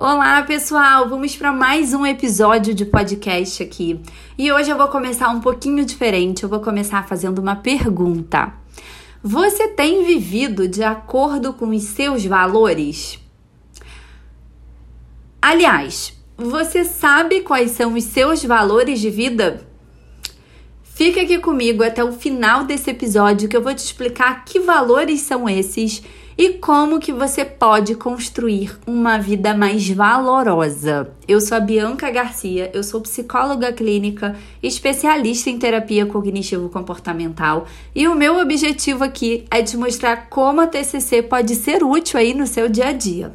Olá, pessoal! Vamos para mais um episódio de podcast aqui. E hoje eu vou começar um pouquinho diferente. Eu vou começar fazendo uma pergunta. Você tem vivido de acordo com os seus valores? Aliás, você sabe quais são os seus valores de vida? Fica aqui comigo até o final desse episódio que eu vou te explicar que valores são esses e como que você pode construir uma vida mais valorosa. Eu sou a Bianca Garcia, eu sou psicóloga clínica, especialista em terapia cognitivo comportamental, e o meu objetivo aqui é te mostrar como a TCC pode ser útil aí no seu dia a dia.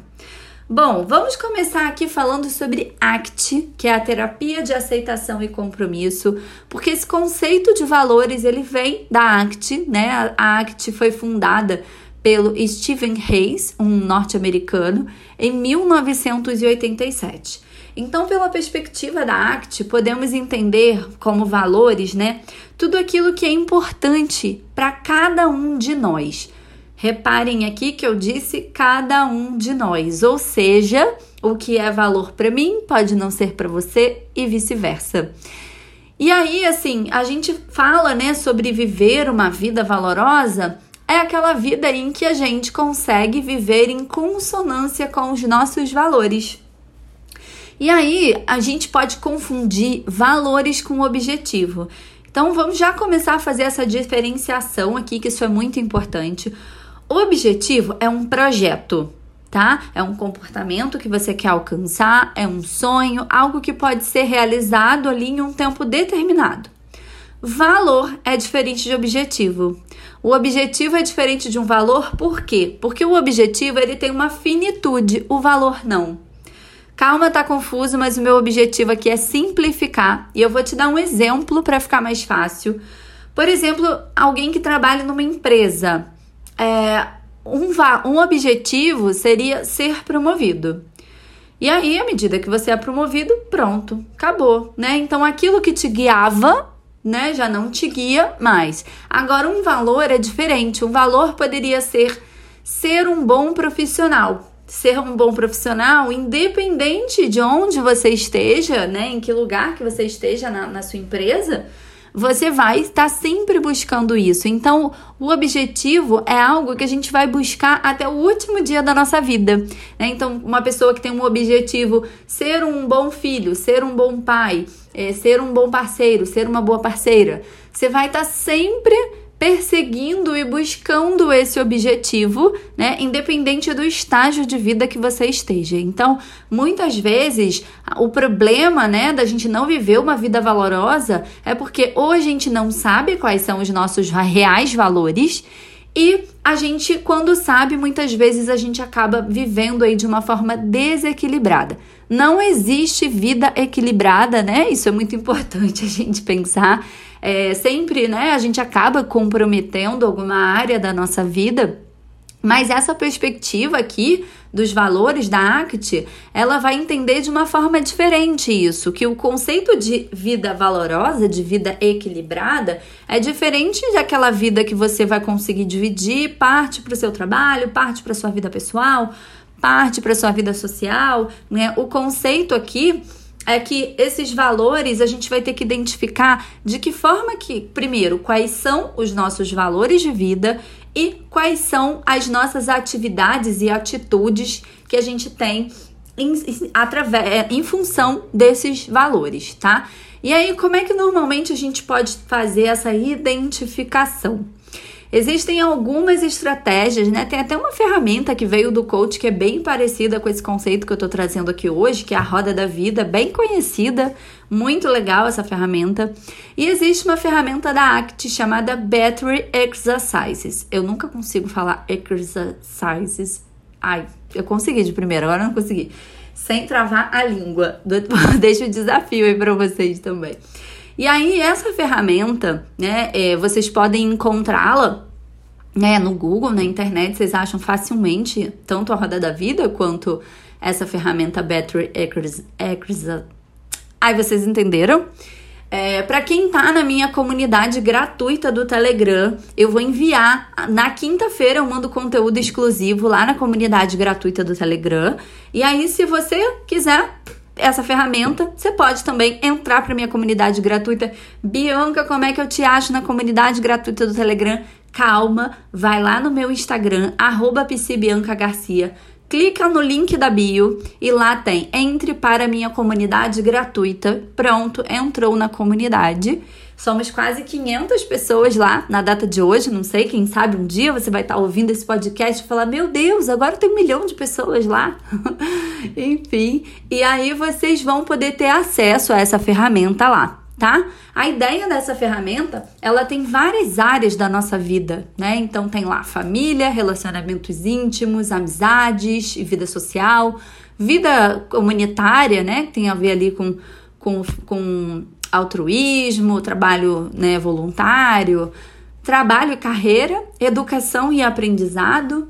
Bom, vamos começar aqui falando sobre ACT, que é a terapia de aceitação e compromisso, porque esse conceito de valores ele vem da ACT, né? A ACT foi fundada pelo Stephen Hayes, um norte-americano, em 1987. Então, pela perspectiva da ACT, podemos entender como valores, né, tudo aquilo que é importante para cada um de nós. Reparem aqui que eu disse cada um de nós, ou seja, o que é valor para mim pode não ser para você e vice-versa. E aí, assim, a gente fala, né, sobre viver uma vida valorosa é aquela vida em que a gente consegue viver em consonância com os nossos valores. E aí a gente pode confundir valores com objetivo. Então vamos já começar a fazer essa diferenciação aqui, que isso é muito importante. O objetivo é um projeto, tá? É um comportamento que você quer alcançar, é um sonho, algo que pode ser realizado ali em um tempo determinado. Valor é diferente de objetivo. O objetivo é diferente de um valor, por quê? Porque o objetivo ele tem uma finitude, o valor não. Calma, tá confuso, mas o meu objetivo aqui é simplificar e eu vou te dar um exemplo para ficar mais fácil. Por exemplo, alguém que trabalha numa empresa, é, um, um objetivo seria ser promovido. E aí, à medida que você é promovido, pronto, acabou, né? Então, aquilo que te guiava né? Já não te guia mais. Agora, um valor é diferente. Um valor poderia ser ser um bom profissional. Ser um bom profissional, independente de onde você esteja, né? Em que lugar que você esteja na, na sua empresa, você vai estar sempre buscando isso. Então, o objetivo é algo que a gente vai buscar até o último dia da nossa vida. Né? Então, uma pessoa que tem um objetivo ser um bom filho, ser um bom pai, é, ser um bom parceiro, ser uma boa parceira, você vai estar sempre perseguindo e buscando esse objetivo, né, independente do estágio de vida que você esteja. Então, muitas vezes, o problema, né, da gente não viver uma vida valorosa é porque ou a gente não sabe quais são os nossos reais valores e a gente, quando sabe, muitas vezes a gente acaba vivendo aí de uma forma desequilibrada. Não existe vida equilibrada, né? Isso é muito importante a gente pensar é, sempre, né, a gente acaba comprometendo alguma área da nossa vida. Mas essa perspectiva aqui dos valores da ACT, ela vai entender de uma forma diferente isso, que o conceito de vida valorosa, de vida equilibrada, é diferente daquela vida que você vai conseguir dividir parte para o seu trabalho, parte para sua vida pessoal, parte para sua vida social, né? O conceito aqui é que esses valores a gente vai ter que identificar de que forma que, primeiro, quais são os nossos valores de vida e quais são as nossas atividades e atitudes que a gente tem em, através, em função desses valores, tá? E aí, como é que normalmente a gente pode fazer essa identificação? Existem algumas estratégias, né? Tem até uma ferramenta que veio do coach que é bem parecida com esse conceito que eu tô trazendo aqui hoje, que é a roda da vida, bem conhecida, muito legal essa ferramenta. E existe uma ferramenta da ACT chamada Battery Exercises. Eu nunca consigo falar exercises. Ai, eu consegui de primeira, agora não consegui. Sem travar a língua. Deixa o desafio aí para vocês também. E aí, essa ferramenta, né, é, vocês podem encontrá-la né, no Google, na internet, vocês acham facilmente tanto a Roda da Vida quanto essa ferramenta Battery Accuracy. Aí vocês entenderam? É, para quem tá na minha comunidade gratuita do Telegram, eu vou enviar na quinta-feira eu mando conteúdo exclusivo lá na comunidade gratuita do Telegram. E aí, se você quiser essa ferramenta, você pode também entrar para minha comunidade gratuita. Bianca, como é que eu te acho na comunidade gratuita do Telegram? Calma, vai lá no meu Instagram, arroba Garcia clica no link da bio e lá tem entre para minha comunidade gratuita. Pronto, entrou na comunidade. Somos quase 500 pessoas lá na data de hoje. Não sei, quem sabe um dia você vai estar ouvindo esse podcast e falar: Meu Deus, agora tem um milhão de pessoas lá. Enfim, e aí vocês vão poder ter acesso a essa ferramenta lá tá? A ideia dessa ferramenta, ela tem várias áreas da nossa vida, né? Então tem lá família, relacionamentos íntimos, amizades e vida social, vida comunitária, né? Que tem a ver ali com, com, com altruísmo, trabalho né, voluntário, trabalho e carreira, educação e aprendizado,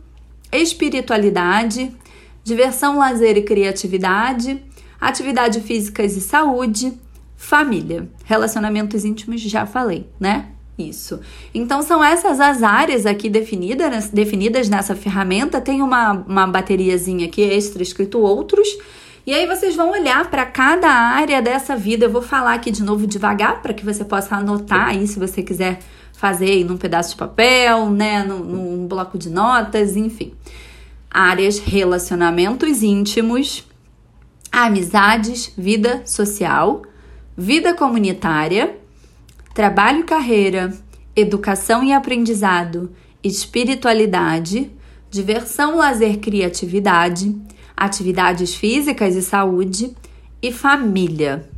espiritualidade, diversão, lazer e criatividade, atividade físicas e saúde, família. Relacionamentos íntimos, já falei, né? Isso. Então, são essas as áreas aqui definidas, definidas nessa ferramenta. Tem uma, uma bateriazinha aqui extra escrito outros. E aí vocês vão olhar para cada área dessa vida. Eu vou falar aqui de novo devagar para que você possa anotar aí se você quiser fazer aí num pedaço de papel, né, num, num bloco de notas, enfim. Áreas relacionamentos íntimos, amizades, vida social, vida comunitária, trabalho e carreira, educação e aprendizado, espiritualidade, diversão, lazer, criatividade, atividades físicas e saúde e família,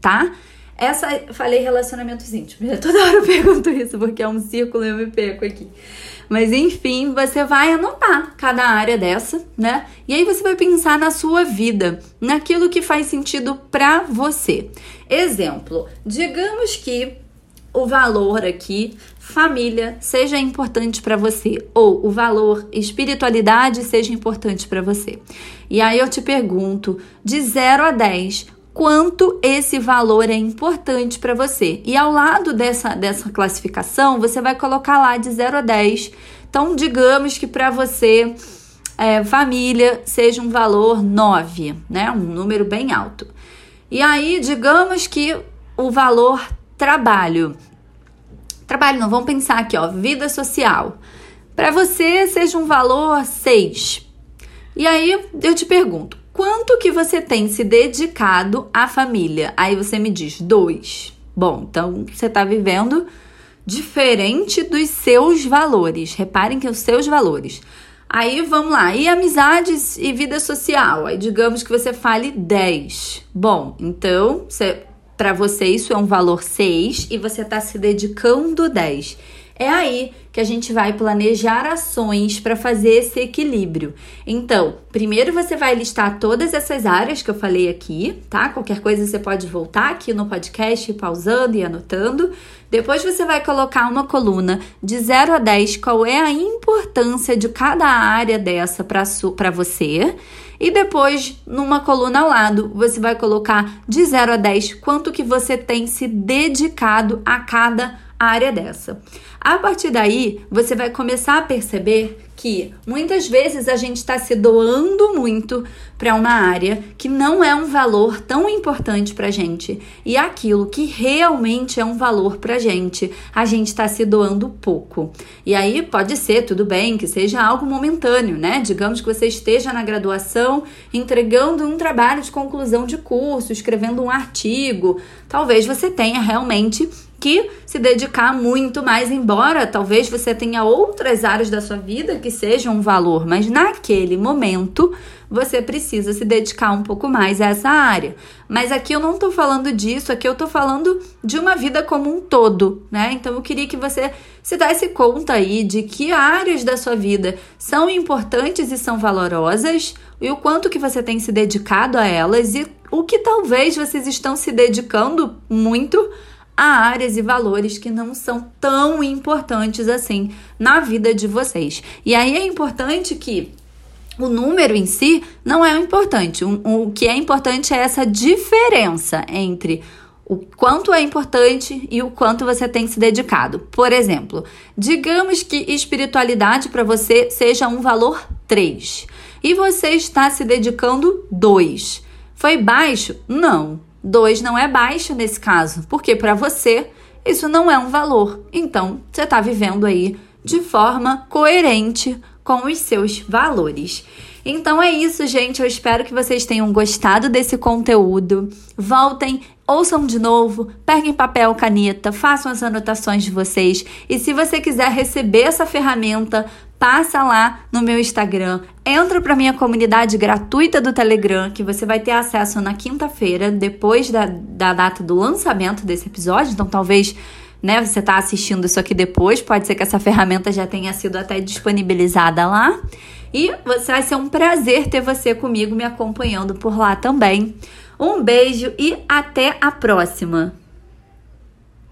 tá? Essa, falei relacionamentos íntimos. Toda hora eu pergunto isso porque é um círculo e eu me perco aqui. Mas enfim, você vai anotar cada área dessa, né? E aí você vai pensar na sua vida, naquilo que faz sentido para você. Exemplo, digamos que o valor aqui família seja importante para você ou o valor espiritualidade seja importante para você. E aí eu te pergunto, de 0 a 10, quanto esse valor é importante para você. E ao lado dessa, dessa classificação, você vai colocar lá de 0 a 10. Então, digamos que para você, é, família seja um valor 9, né? Um número bem alto. E aí, digamos que o valor trabalho. Trabalho, não, vamos pensar aqui, ó, vida social. Para você seja um valor 6. E aí eu te pergunto, Quanto que você tem se dedicado à família? Aí você me diz dois. Bom, então você está vivendo diferente dos seus valores. Reparem que os seus valores. Aí vamos lá, e amizades e vida social? Aí digamos que você fale 10. Bom, então para você isso é um valor 6 e você está se dedicando 10. É aí que a gente vai planejar ações para fazer esse equilíbrio. Então, primeiro você vai listar todas essas áreas que eu falei aqui, tá? Qualquer coisa você pode voltar aqui no podcast, pausando e anotando. Depois você vai colocar uma coluna de 0 a 10, qual é a importância de cada área dessa para você. E depois, numa coluna ao lado, você vai colocar de 0 a 10 quanto que você tem se dedicado a cada área dessa. A partir daí, você vai começar a perceber que muitas vezes a gente está se doando muito para uma área que não é um valor tão importante para gente e aquilo que realmente é um valor para gente, a gente está se doando pouco. E aí pode ser, tudo bem, que seja algo momentâneo, né? Digamos que você esteja na graduação entregando um trabalho de conclusão de curso, escrevendo um artigo, talvez você tenha realmente que se dedicar muito mais, embora talvez você tenha outras áreas da sua vida que sejam um valor, mas naquele momento você precisa se dedicar um pouco mais a essa área. Mas aqui eu não estou falando disso, aqui eu estou falando de uma vida como um todo, né? Então eu queria que você se desse conta aí de que áreas da sua vida são importantes e são valorosas e o quanto que você tem se dedicado a elas e o que talvez vocês estão se dedicando muito a áreas e valores que não são tão importantes assim na vida de vocês. E aí é importante que o número em si não é o importante. O, o que é importante é essa diferença entre o quanto é importante e o quanto você tem se dedicado. Por exemplo, digamos que espiritualidade para você seja um valor 3 e você está se dedicando 2. Foi baixo? Não. 2 não é baixo nesse caso, porque para você isso não é um valor. Então, você está vivendo aí de forma coerente com os seus valores. Então é isso, gente. Eu espero que vocês tenham gostado desse conteúdo. Voltem, ouçam de novo, peguem papel, caneta, façam as anotações de vocês. E se você quiser receber essa ferramenta, passa lá no meu Instagram, entra para minha comunidade gratuita do Telegram, que você vai ter acesso na quinta-feira, depois da, da data do lançamento desse episódio. Então talvez né? Você está assistindo isso aqui depois, pode ser que essa ferramenta já tenha sido até disponibilizada lá. E vai ser um prazer ter você comigo me acompanhando por lá também. Um beijo e até a próxima!